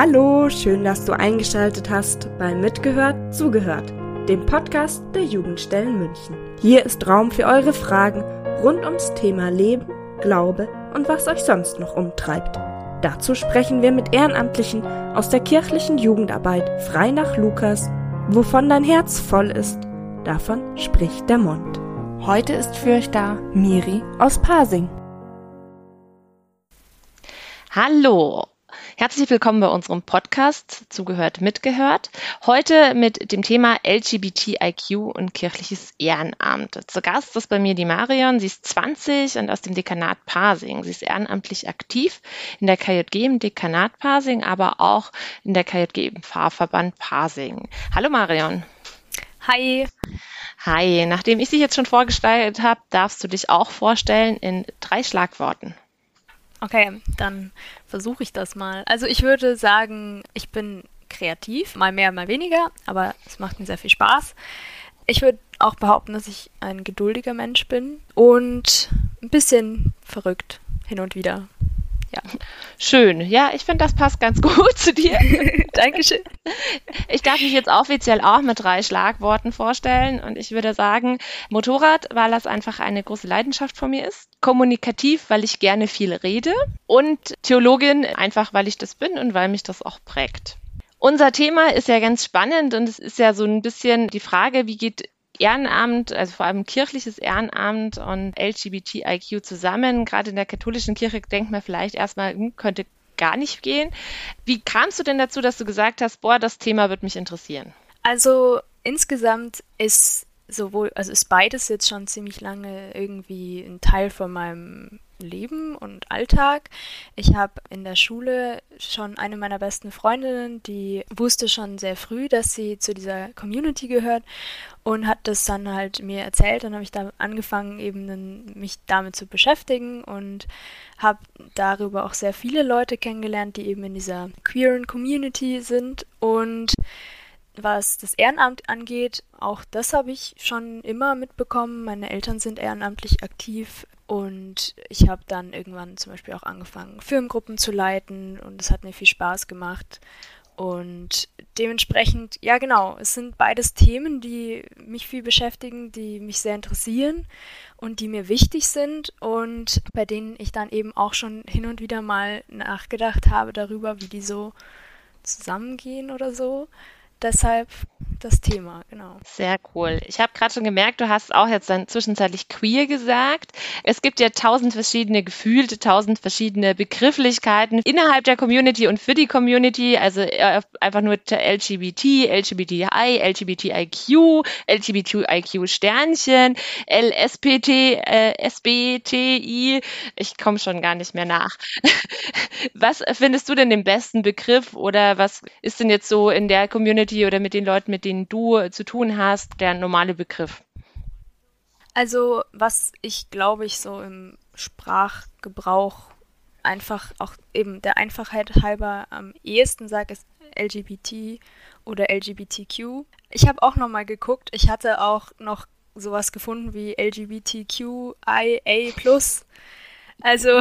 Hallo, schön, dass du eingeschaltet hast bei Mitgehört, Zugehört, dem Podcast der Jugendstellen München. Hier ist Raum für eure Fragen rund ums Thema Leben, Glaube und was euch sonst noch umtreibt. Dazu sprechen wir mit Ehrenamtlichen aus der kirchlichen Jugendarbeit frei nach Lukas. Wovon dein Herz voll ist, davon spricht der Mund. Heute ist für euch da Miri aus Pasing. Hallo, herzlich willkommen bei unserem Podcast Zugehört, mitgehört. Heute mit dem Thema LGBTIQ und kirchliches Ehrenamt. Zu Gast ist bei mir die Marion, sie ist 20 und aus dem Dekanat Pasing. Sie ist ehrenamtlich aktiv in der KJG im Dekanat Pasing, aber auch in der KJG im Pfarrverband Pasing. Hallo Marion. Hi. Hi, nachdem ich dich jetzt schon vorgestellt habe, darfst du dich auch vorstellen in drei Schlagworten. Okay, dann versuche ich das mal. Also ich würde sagen, ich bin kreativ, mal mehr, mal weniger, aber es macht mir sehr viel Spaß. Ich würde auch behaupten, dass ich ein geduldiger Mensch bin und ein bisschen verrückt hin und wieder. Ja. Schön. Ja, ich finde, das passt ganz gut zu dir. Dankeschön. Ich darf mich jetzt offiziell auch mit drei Schlagworten vorstellen und ich würde sagen, Motorrad, weil das einfach eine große Leidenschaft von mir ist. Kommunikativ, weil ich gerne viel rede und Theologin, einfach weil ich das bin und weil mich das auch prägt. Unser Thema ist ja ganz spannend und es ist ja so ein bisschen die Frage, wie geht Ehrenamt, also vor allem kirchliches Ehrenamt und LGBTIQ zusammen. Gerade in der katholischen Kirche denkt man vielleicht erstmal, hm, könnte gar nicht gehen. Wie kamst du denn dazu, dass du gesagt hast, boah, das Thema wird mich interessieren? Also insgesamt ist sowohl, also ist beides jetzt schon ziemlich lange irgendwie ein Teil von meinem Leben und Alltag. Ich habe in der Schule schon eine meiner besten Freundinnen, die wusste schon sehr früh, dass sie zu dieser Community gehört und hat das dann halt mir erzählt. Dann habe ich da angefangen, eben mich damit zu beschäftigen und habe darüber auch sehr viele Leute kennengelernt, die eben in dieser queeren Community sind und was das Ehrenamt angeht, auch das habe ich schon immer mitbekommen. Meine Eltern sind ehrenamtlich aktiv und ich habe dann irgendwann zum Beispiel auch angefangen, Firmengruppen zu leiten und es hat mir viel Spaß gemacht. Und dementsprechend, ja genau, es sind beides Themen, die mich viel beschäftigen, die mich sehr interessieren und die mir wichtig sind und bei denen ich dann eben auch schon hin und wieder mal nachgedacht habe darüber, wie die so zusammengehen oder so. Deshalb das Thema, genau. Sehr cool. Ich habe gerade schon gemerkt, du hast auch jetzt dann zwischenzeitlich queer gesagt. Es gibt ja tausend verschiedene Gefühlte, tausend verschiedene Begrifflichkeiten innerhalb der Community und für die Community. Also äh, einfach nur LGBT, LGBTI, LGBTIQ, LGBTIQ Sternchen, LSPT, äh, SBTI. Ich komme schon gar nicht mehr nach. was findest du denn den besten Begriff oder was ist denn jetzt so in der Community oder mit den Leuten, mit denen du zu tun hast, der normale Begriff? Also, was ich glaube ich so im Sprachgebrauch einfach auch eben der Einfachheit halber am ehesten sage, ist LGBT oder LGBTQ. Ich habe auch noch mal geguckt, ich hatte auch noch sowas gefunden wie LGBTQIA+. Also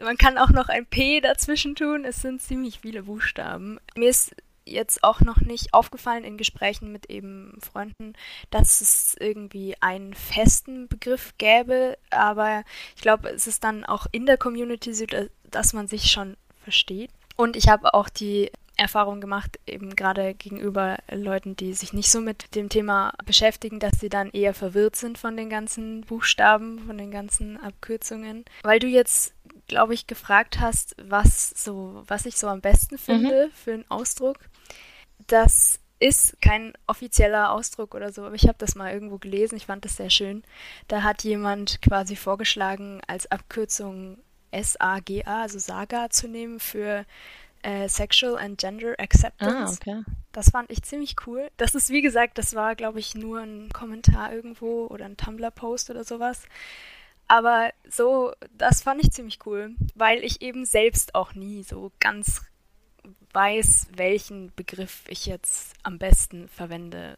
man kann auch noch ein P dazwischen tun. Es sind ziemlich viele Buchstaben. Mir ist jetzt auch noch nicht aufgefallen in Gesprächen mit eben Freunden, dass es irgendwie einen festen Begriff gäbe, aber ich glaube, es ist dann auch in der Community so, dass man sich schon versteht. Und ich habe auch die Erfahrung gemacht, eben gerade gegenüber Leuten, die sich nicht so mit dem Thema beschäftigen, dass sie dann eher verwirrt sind von den ganzen Buchstaben, von den ganzen Abkürzungen. Weil du jetzt, glaube ich, gefragt hast, was so, was ich so am besten mhm. finde mhm. für einen Ausdruck. Das ist kein offizieller Ausdruck oder so, aber ich habe das mal irgendwo gelesen, ich fand das sehr schön. Da hat jemand quasi vorgeschlagen, als Abkürzung SAGA, also SAGA zu nehmen für äh, Sexual and Gender Acceptance. Ah, okay. Das fand ich ziemlich cool. Das ist, wie gesagt, das war, glaube ich, nur ein Kommentar irgendwo oder ein Tumblr-Post oder sowas. Aber so, das fand ich ziemlich cool, weil ich eben selbst auch nie so ganz weiß, welchen Begriff ich jetzt am besten verwende.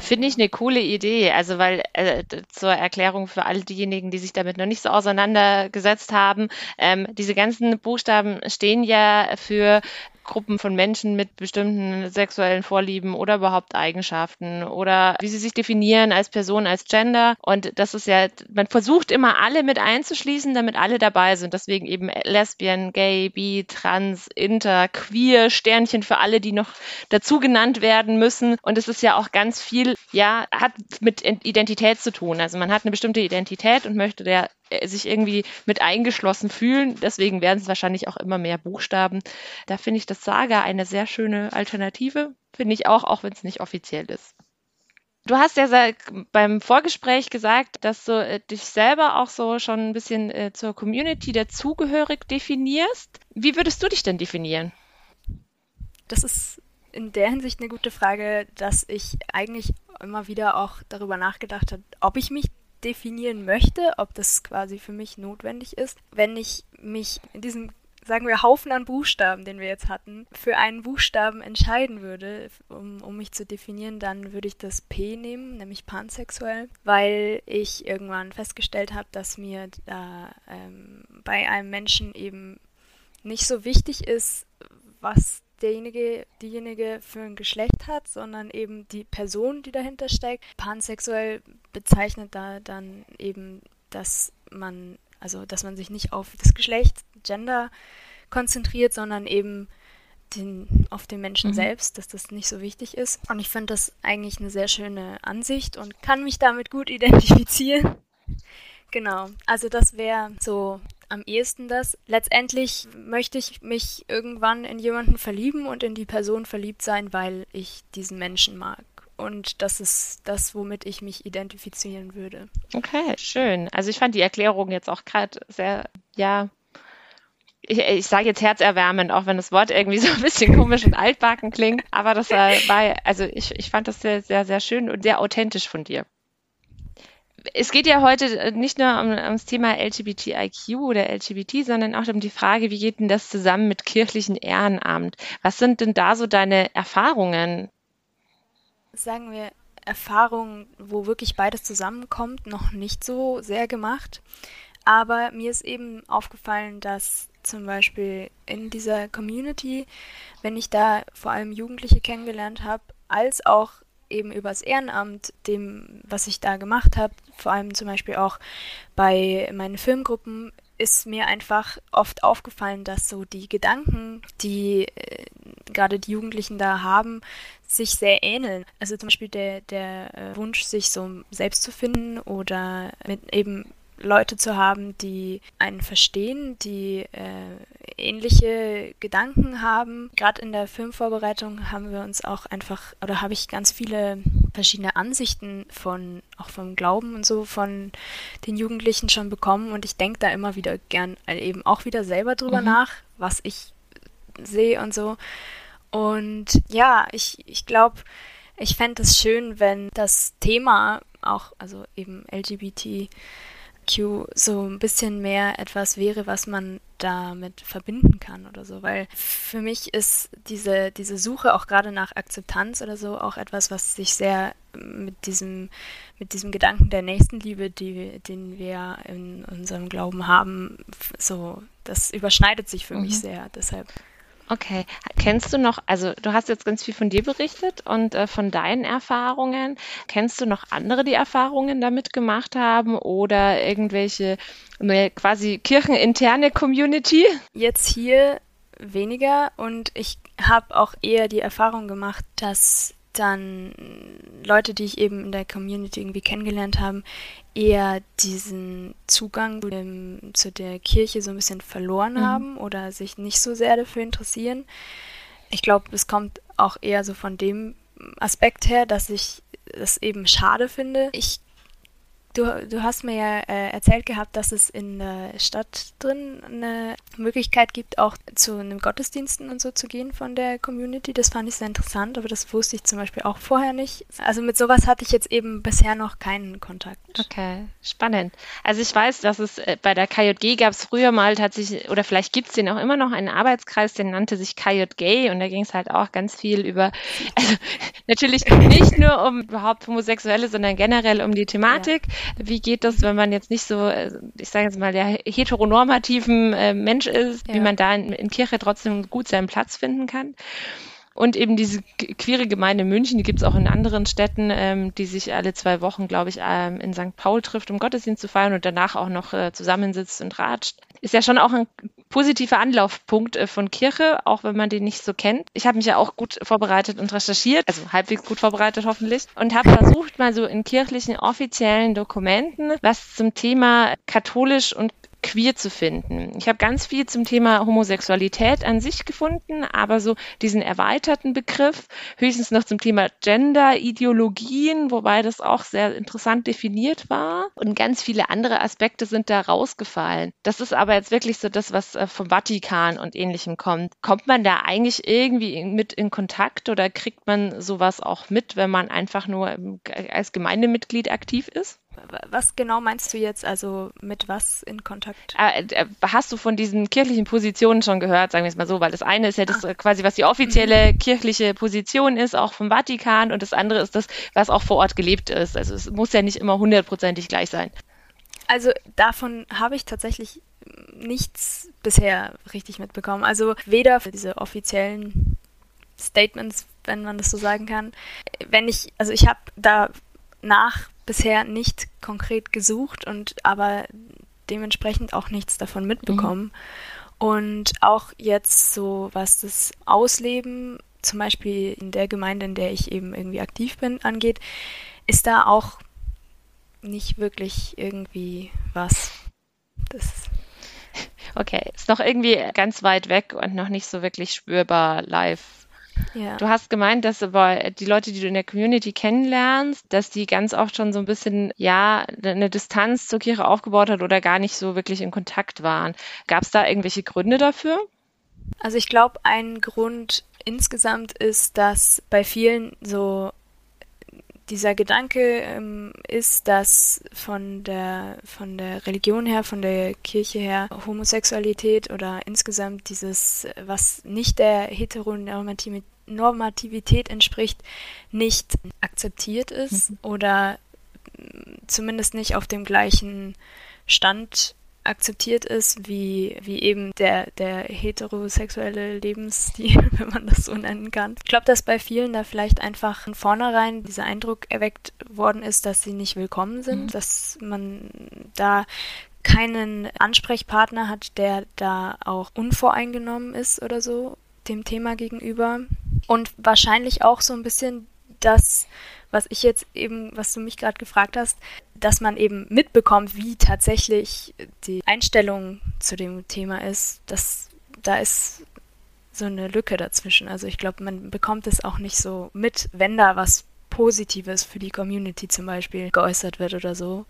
Finde ich eine coole Idee. Also, weil äh, zur Erklärung für all diejenigen, die sich damit noch nicht so auseinandergesetzt haben, ähm, diese ganzen Buchstaben stehen ja für Gruppen von Menschen mit bestimmten sexuellen Vorlieben oder überhaupt Eigenschaften oder wie sie sich definieren als Person, als Gender. Und das ist ja, man versucht immer alle mit einzuschließen, damit alle dabei sind. Deswegen eben Lesbian, Gay, Bi, Trans, Inter, Queer, Sternchen für alle, die noch dazu genannt werden müssen. Und es ist ja auch ganz viel, ja, hat mit Identität zu tun. Also man hat eine bestimmte Identität und möchte der sich irgendwie mit eingeschlossen fühlen. Deswegen werden es wahrscheinlich auch immer mehr Buchstaben. Da finde ich das Saga eine sehr schöne Alternative. Finde ich auch, auch wenn es nicht offiziell ist. Du hast ja beim Vorgespräch gesagt, dass du äh, dich selber auch so schon ein bisschen äh, zur Community dazugehörig definierst. Wie würdest du dich denn definieren? Das ist in der Hinsicht eine gute Frage, dass ich eigentlich immer wieder auch darüber nachgedacht habe, ob ich mich definieren möchte, ob das quasi für mich notwendig ist. Wenn ich mich in diesem sagen wir, Haufen an Buchstaben, den wir jetzt hatten, für einen Buchstaben entscheiden würde, um, um mich zu definieren, dann würde ich das P nehmen, nämlich pansexuell, weil ich irgendwann festgestellt habe, dass mir da ähm, bei einem Menschen eben nicht so wichtig ist, was derjenige, diejenige für ein Geschlecht hat, sondern eben die Person, die dahinter steckt. Pansexuell bezeichnet da dann eben, dass man, also dass man sich nicht auf das Geschlecht, Gender konzentriert, sondern eben den, auf den Menschen mhm. selbst, dass das nicht so wichtig ist. Und ich finde das eigentlich eine sehr schöne Ansicht und kann mich damit gut identifizieren. Genau, also das wäre so am ehesten das. Letztendlich möchte ich mich irgendwann in jemanden verlieben und in die Person verliebt sein, weil ich diesen Menschen mag. Und das ist das, womit ich mich identifizieren würde. Okay, schön. Also ich fand die Erklärung jetzt auch gerade sehr, ja, ich, ich sage jetzt herzerwärmend, auch wenn das Wort irgendwie so ein bisschen komisch und altbacken klingt. Aber das war, also ich, ich fand das sehr, sehr, sehr schön und sehr authentisch von dir es geht ja heute äh, nicht nur um, ums Thema LGBTIQ oder LGBT, sondern auch um die Frage, wie geht denn das zusammen mit kirchlichem Ehrenamt? Was sind denn da so deine Erfahrungen? Sagen wir Erfahrungen, wo wirklich beides zusammenkommt, noch nicht so sehr gemacht. Aber mir ist eben aufgefallen, dass zum Beispiel in dieser Community, wenn ich da vor allem Jugendliche kennengelernt habe, als auch eben übers Ehrenamt, dem, was ich da gemacht habe, vor allem zum Beispiel auch bei meinen Filmgruppen, ist mir einfach oft aufgefallen, dass so die Gedanken, die äh, gerade die Jugendlichen da haben, sich sehr ähneln. Also zum Beispiel der, der äh, Wunsch, sich so selbst zu finden oder mit eben Leute zu haben, die einen verstehen, die äh, ähnliche Gedanken haben. Gerade in der Filmvorbereitung haben wir uns auch einfach, oder habe ich ganz viele verschiedene Ansichten von, auch vom Glauben und so, von den Jugendlichen schon bekommen. Und ich denke da immer wieder gern eben auch wieder selber drüber mhm. nach, was ich sehe und so. Und ja, ich, ich glaube, ich fände es schön, wenn das Thema auch, also eben LGBT, LGBTQ so ein bisschen mehr etwas wäre, was man damit verbinden kann oder so. Weil für mich ist diese, diese Suche auch gerade nach Akzeptanz oder so auch etwas, was sich sehr mit diesem, mit diesem Gedanken der Nächstenliebe, die, den wir in unserem Glauben haben, so, das überschneidet sich für mhm. mich sehr. Deshalb Okay. Kennst du noch, also du hast jetzt ganz viel von dir berichtet und äh, von deinen Erfahrungen. Kennst du noch andere, die Erfahrungen damit gemacht haben oder irgendwelche eine quasi kircheninterne Community? Jetzt hier weniger und ich habe auch eher die Erfahrung gemacht, dass dann Leute, die ich eben in der Community irgendwie kennengelernt habe, eher diesen Zugang zu, dem, zu der Kirche so ein bisschen verloren mhm. haben oder sich nicht so sehr dafür interessieren. Ich glaube, es kommt auch eher so von dem Aspekt her, dass ich es eben schade finde. Ich Du, du hast mir ja äh, erzählt gehabt, dass es in der Stadt drin eine Möglichkeit gibt, auch zu einem Gottesdiensten und so zu gehen von der Community. Das fand ich sehr interessant, aber das wusste ich zum Beispiel auch vorher nicht. Also mit sowas hatte ich jetzt eben bisher noch keinen Kontakt. Okay, spannend. Also ich weiß, dass es äh, bei der KJG gab es früher mal tatsächlich, oder vielleicht gibt es den auch immer noch, einen Arbeitskreis, der nannte sich KJG und da ging es halt auch ganz viel über, also natürlich nicht nur um überhaupt Homosexuelle, sondern generell um die Thematik. Ja Wie geht das, wenn man jetzt nicht so, äh, ich sage jetzt mal, der heteronormativen äh, Mensch ist, ja. wie man da in, in Kirche trotzdem gut seinen Platz finden kann? Und eben diese queere Gemeinde München, die gibt es auch in anderen Städten, ähm, die sich alle zwei Wochen, glaube ich, ähm, in St. Paul trifft, um Gottesdienst zu feiern und danach auch noch äh, zusammensitzt und ratscht. Ist ja schon auch ein positiver Anlaufpunkt äh, von Kirche, auch wenn man den nicht so kennt. Ich habe mich ja auch gut vorbereitet und recherchiert, also halbwegs gut vorbereitet hoffentlich, und habe versucht, mal so in kirchlichen offiziellen Dokumenten was zum Thema katholisch und queer zu finden. Ich habe ganz viel zum Thema Homosexualität an sich gefunden, aber so diesen erweiterten Begriff, höchstens noch zum Thema Gender, Ideologien, wobei das auch sehr interessant definiert war. Und ganz viele andere Aspekte sind da rausgefallen. Das ist aber jetzt wirklich so das, was äh, vom Vatikan und ähnlichem kommt. Kommt man da eigentlich irgendwie mit in Kontakt oder kriegt man sowas auch mit, wenn man einfach nur als Gemeindemitglied aktiv ist? Was genau meinst du jetzt? Also mit was in Kontakt? Äh, äh, hast du von diesen kirchlichen Positionen schon gehört, sagen wir es mal so, weil das eine ist ja das ah. quasi, was die offizielle mhm. kirchliche Position ist, auch vom Vatikan, und das andere ist das, was auch vor Ort gelebt ist. Also es muss ja nicht immer hundertprozentig gleich sein. Also davon habe ich tatsächlich nichts bisher richtig mitbekommen. Also weder für diese offiziellen Statements, wenn man das so sagen kann. Wenn ich, also ich habe da nach bisher nicht konkret gesucht und aber dementsprechend auch nichts davon mitbekommen. Mhm. Und auch jetzt so, was das Ausleben, zum Beispiel in der Gemeinde, in der ich eben irgendwie aktiv bin, angeht, ist da auch nicht wirklich irgendwie was. Das okay, ist noch irgendwie ganz weit weg und noch nicht so wirklich spürbar live ja. Du hast gemeint, dass aber die Leute, die du in der Community kennenlernst, dass die ganz oft schon so ein bisschen, ja, eine Distanz zur Kirche aufgebaut hat oder gar nicht so wirklich in Kontakt waren. Gab es da irgendwelche Gründe dafür? Also ich glaube, ein Grund insgesamt ist, dass bei vielen so dieser Gedanke ähm, ist, dass von der, von der Religion her, von der Kirche her, Homosexualität oder insgesamt dieses, was nicht der Heteronormativität entspricht, nicht akzeptiert ist mhm. oder zumindest nicht auf dem gleichen Stand akzeptiert ist, wie, wie eben der, der heterosexuelle Lebensstil, wenn man das so nennen kann. Ich glaube, dass bei vielen da vielleicht einfach von vornherein dieser Eindruck erweckt worden ist, dass sie nicht willkommen sind, mhm. dass man da keinen Ansprechpartner hat, der da auch unvoreingenommen ist oder so dem Thema gegenüber. Und wahrscheinlich auch so ein bisschen das was ich jetzt eben, was du mich gerade gefragt hast, dass man eben mitbekommt, wie tatsächlich die Einstellung zu dem Thema ist, dass da ist so eine Lücke dazwischen. Also ich glaube, man bekommt es auch nicht so mit, wenn da was Positives für die Community zum Beispiel geäußert wird oder so.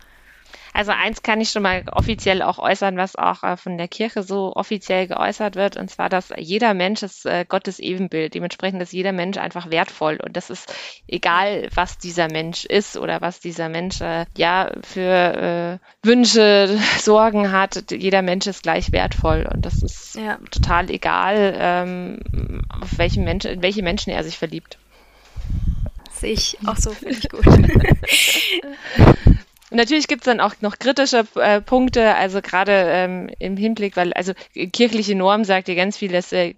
Also eins kann ich schon mal offiziell auch äußern, was auch äh, von der Kirche so offiziell geäußert wird, und zwar, dass jeder Mensch ist äh, Gottes Ebenbild. Dementsprechend ist jeder Mensch einfach wertvoll. Und das ist egal, was dieser Mensch ist oder was dieser Mensch äh, ja für äh, Wünsche, Sorgen hat. Jeder Mensch ist gleich wertvoll. Und das ist ja. total egal, ähm, auf welchen Menschen, in welche Menschen er sich verliebt. Sehe ich auch so, finde ich gut. Und natürlich gibt es dann auch noch kritische äh, Punkte, also gerade ähm, im Hinblick, weil also kirchliche Norm sagt ja ganz viel, dass äh,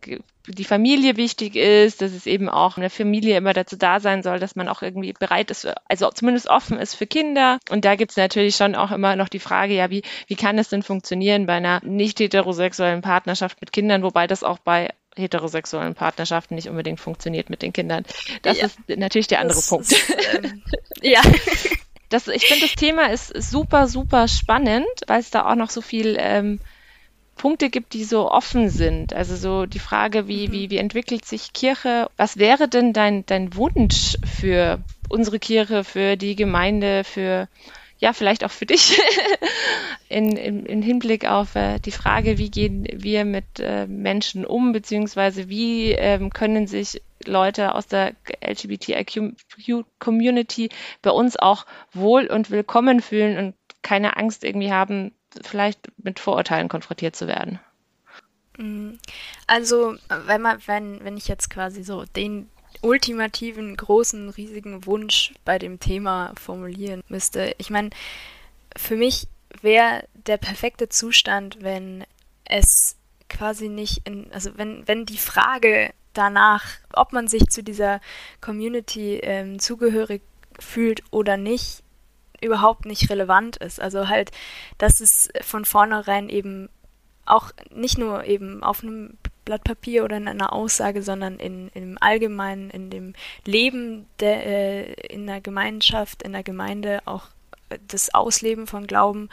die Familie wichtig ist, dass es eben auch eine Familie immer dazu da sein soll, dass man auch irgendwie bereit ist, also zumindest offen ist für Kinder. Und da gibt es natürlich schon auch immer noch die Frage, ja, wie, wie kann es denn funktionieren bei einer nicht heterosexuellen Partnerschaft mit Kindern, wobei das auch bei heterosexuellen Partnerschaften nicht unbedingt funktioniert mit den Kindern. Das ja, ist natürlich der andere Punkt. Ist, ähm, ja. das, ich finde, das Thema ist super, super spannend, weil es da auch noch so viel ähm, Punkte gibt, die so offen sind. Also so die Frage, wie, mhm. wie, wie entwickelt sich Kirche? Was wäre denn dein, dein Wunsch für unsere Kirche, für die Gemeinde, für ja, vielleicht auch für dich in, in, in Hinblick auf äh, die Frage, wie gehen wir mit äh, Menschen um, beziehungsweise wie ähm, können sich Leute aus der LGBTIQ-Community bei uns auch wohl und willkommen fühlen und keine Angst irgendwie haben, vielleicht mit Vorurteilen konfrontiert zu werden. Mm, also, wenn man, wenn, wenn ich jetzt quasi so den ultimativen, großen, riesigen Wunsch bei dem Thema formulieren müsste, ich meine, für mich wäre der perfekte Zustand, wenn es quasi nicht in, also wenn, wenn die Frage danach, ob man sich zu dieser Community ähm, zugehörig fühlt oder nicht, überhaupt nicht relevant ist. Also halt, dass es von vornherein eben auch nicht nur eben auf einem Blatt Papier oder in einer Aussage, sondern in, im Allgemeinen, in dem Leben der, äh, in der Gemeinschaft, in der Gemeinde, auch das Ausleben von Glauben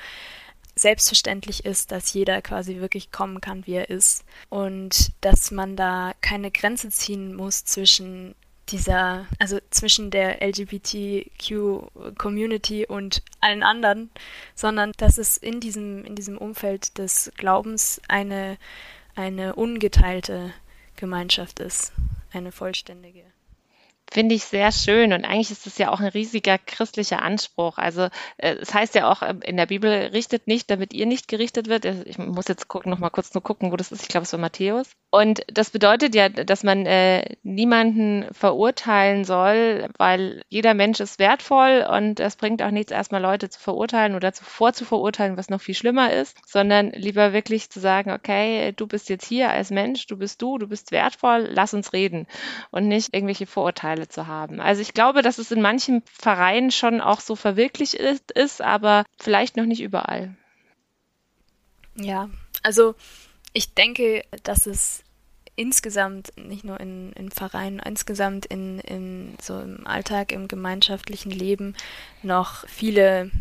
selbstverständlich ist, dass jeder quasi wirklich kommen kann, wie er ist. Und dass man da keine Grenze ziehen muss zwischen dieser, also zwischen der LGBTQ-Community und allen anderen, sondern dass es in diesem, in diesem Umfeld des Glaubens eine, eine ungeteilte Gemeinschaft ist, eine vollständige. Finde ich sehr schön und eigentlich ist es ja auch ein riesiger christlicher Anspruch. Also äh, es heißt ja auch äh, in der Bibel, richtet nicht, damit ihr nicht gerichtet wird. Ich muss jetzt gucken, noch mal kurz nur gucken, wo das ist. Ich glaube, es war Matthäus. Und das bedeutet ja, dass man äh, niemanden verurteilen soll, weil jeder Mensch ist wertvoll und es bringt auch nichts, erstmal Leute zu verurteilen oder zu, vorzuverurteilen, was noch viel schlimmer ist, sondern lieber wirklich zu sagen, okay, du bist jetzt hier als Mensch, du bist du, du bist wertvoll, lass uns reden und nicht irgendwelche Vorurteile zu haben. Also ich glaube, dass es in manchen Vereinen schon auch so verwirklicht ist, ist aber vielleicht noch nicht überall. Ja, also ich denke, dass es insgesamt, nicht nur in, in Vereinen, insgesamt in, in so im Alltag, im gemeinschaftlichen Leben noch viele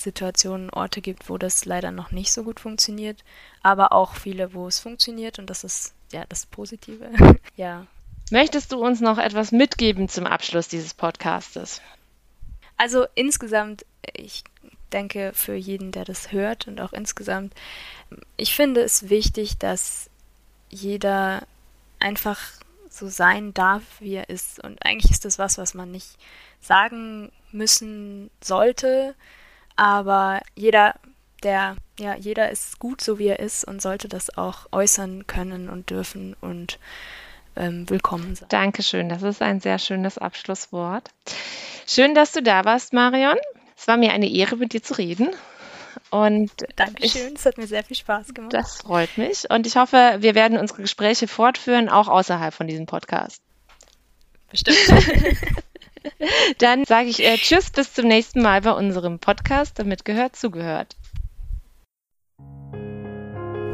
Situationen, Orte gibt, wo das leider noch nicht so gut funktioniert, aber auch viele, wo es funktioniert und das ist ja das Positive. ja. Möchtest du uns noch etwas mitgeben zum Abschluss dieses Podcastes? Also insgesamt, ich denke, für jeden, der das hört und auch insgesamt, ich finde es wichtig, dass jeder einfach so sein darf, wie er ist. Und eigentlich ist das was, was man nicht sagen müssen sollte, aber jeder, der, ja, jeder ist gut, so wie er ist und sollte das auch äußern können und dürfen und ähm, willkommen sein. Dankeschön, das ist ein sehr schönes Abschlusswort. Schön, dass du da warst, Marion. Es war mir eine Ehre, mit dir zu reden. Und Dankeschön, es hat mir sehr viel Spaß gemacht. Das freut mich. Und ich hoffe, wir werden unsere Gespräche fortführen, auch außerhalb von diesem Podcast. Bestimmt. Dann sage ich äh, Tschüss, bis zum nächsten Mal bei unserem Podcast, damit gehört, zugehört.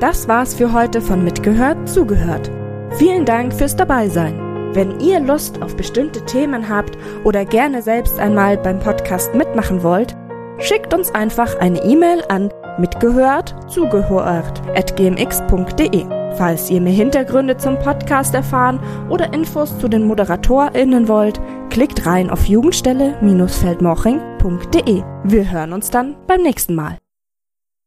Das war's für heute von Mitgehört, zugehört. Vielen Dank fürs Dabeisein. Wenn ihr Lust auf bestimmte Themen habt oder gerne selbst einmal beim Podcast mitmachen wollt, Schickt uns einfach eine E-Mail an mitgehört zugehört at gmx.de. Falls ihr mehr Hintergründe zum Podcast erfahren oder Infos zu den ModeratorInnen wollt, klickt rein auf jugendstelle-feldmoching.de. Wir hören uns dann beim nächsten Mal.